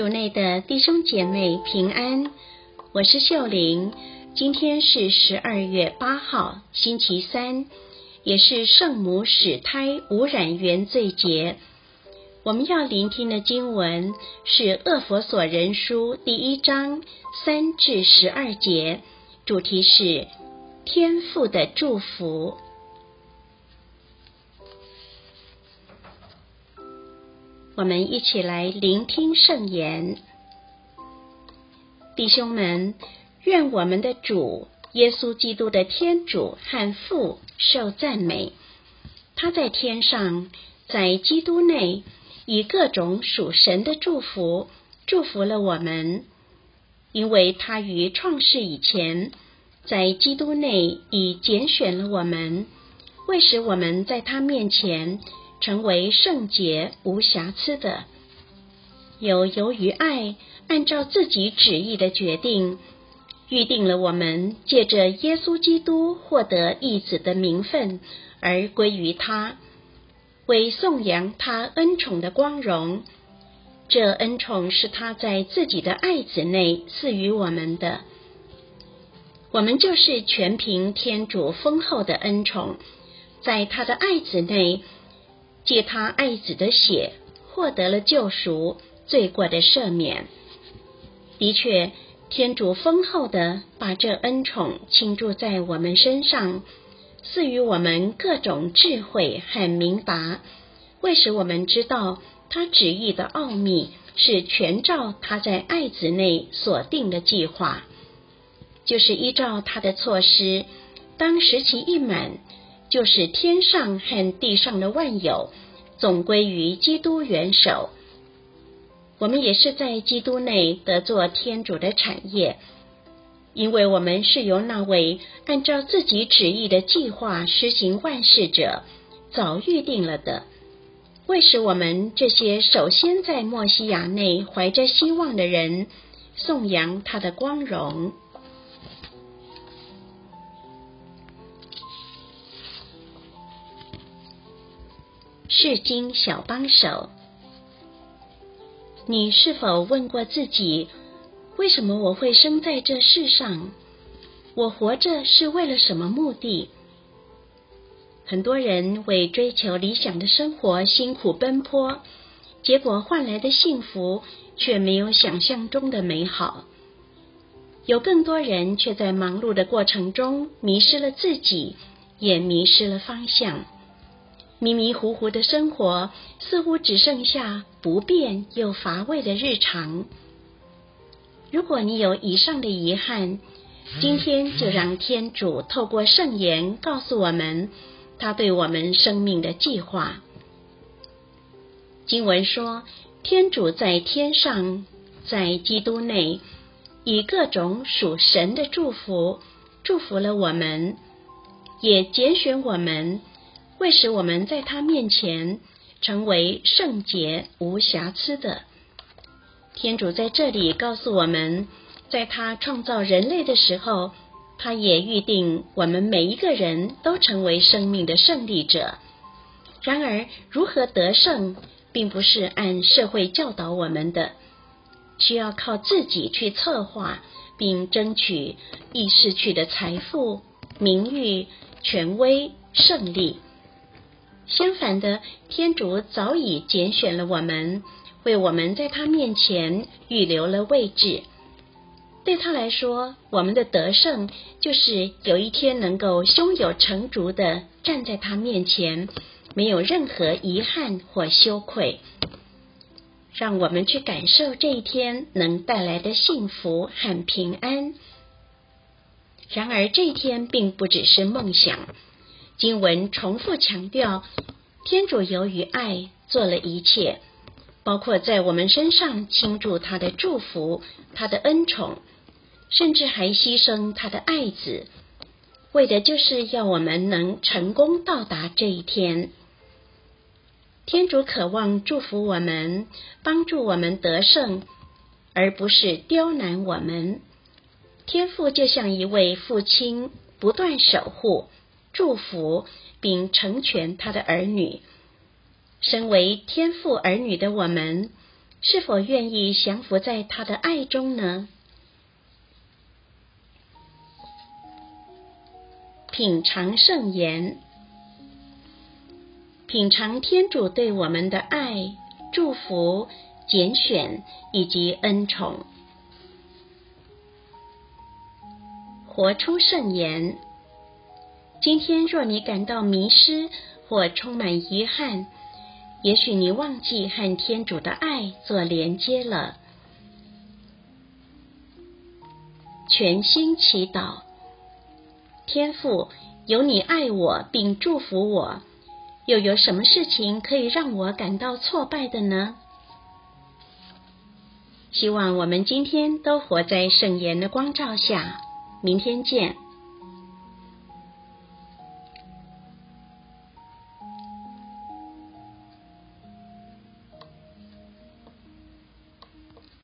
主内的弟兄姐妹平安，我是秀玲。今天是十二月八号，星期三，也是圣母使胎无染原罪节。我们要聆听的经文是《恶佛所人书》第一章三至十二节，主题是天父的祝福。我们一起来聆听圣言，弟兄们，愿我们的主耶稣基督的天主和父受赞美。他在天上，在基督内，以各种属神的祝福祝福了我们，因为他于创世以前，在基督内已拣选了我们，为使我们在他面前。成为圣洁无瑕疵的，有由于爱，按照自己旨意的决定，预定了我们借着耶稣基督获得义子的名分而归于他，为颂扬他恩宠的光荣。这恩宠是他在自己的爱子内赐予我们的，我们就是全凭天主丰厚的恩宠，在他的爱子内。借他爱子的血，获得了救赎，罪过的赦免。的确，天主丰厚的把这恩宠倾注在我们身上，赐予我们各种智慧和明达，为使我们知道他旨意的奥秘是全照他在爱子内所定的计划，就是依照他的措施，当时期一满。就是天上和地上的万有，总归于基督元首。我们也是在基督内得做天主的产业，因为我们是由那位按照自己旨意的计划施行万事者早预定了的，为使我们这些首先在墨西亚内怀着希望的人颂扬他的光荣。世经小帮手，你是否问过自己，为什么我会生在这世上？我活着是为了什么目的？很多人为追求理想的生活辛苦奔波，结果换来的幸福却没有想象中的美好。有更多人却在忙碌的过程中迷失了自己，也迷失了方向。迷迷糊糊的生活，似乎只剩下不变又乏味的日常。如果你有以上的遗憾，今天就让天主透过圣言告诉我们他对我们生命的计划。经文说，天主在天上，在基督内，以各种属神的祝福祝福了我们，也拣选我们。会使我们在他面前成为圣洁无瑕疵的，天主在这里告诉我们，在他创造人类的时候，他也预定我们每一个人都成为生命的胜利者。然而，如何得胜，并不是按社会教导我们的，需要靠自己去策划并争取易失去的财富、名誉、权威、胜利。相反的，天主早已拣选了我们，为我们在他面前预留了位置。对他来说，我们的得胜就是有一天能够胸有成竹的站在他面前，没有任何遗憾或羞愧。让我们去感受这一天能带来的幸福和平安。然而，这一天并不只是梦想。经文重复强调，天主由于爱做了一切，包括在我们身上倾注他的祝福、他的恩宠，甚至还牺牲他的爱子，为的就是要我们能成功到达这一天。天主渴望祝福我们，帮助我们得胜，而不是刁难我们。天父就像一位父亲，不断守护。祝福并成全他的儿女。身为天父儿女的我们，是否愿意降服在他的爱中呢？品尝圣言，品尝天主对我们的爱、祝福、拣选以及恩宠，活出圣言。今天，若你感到迷失或充满遗憾，也许你忘记和天主的爱做连接了。全心祈祷，天父，有你爱我并祝福我，又有什么事情可以让我感到挫败的呢？希望我们今天都活在圣言的光照下。明天见。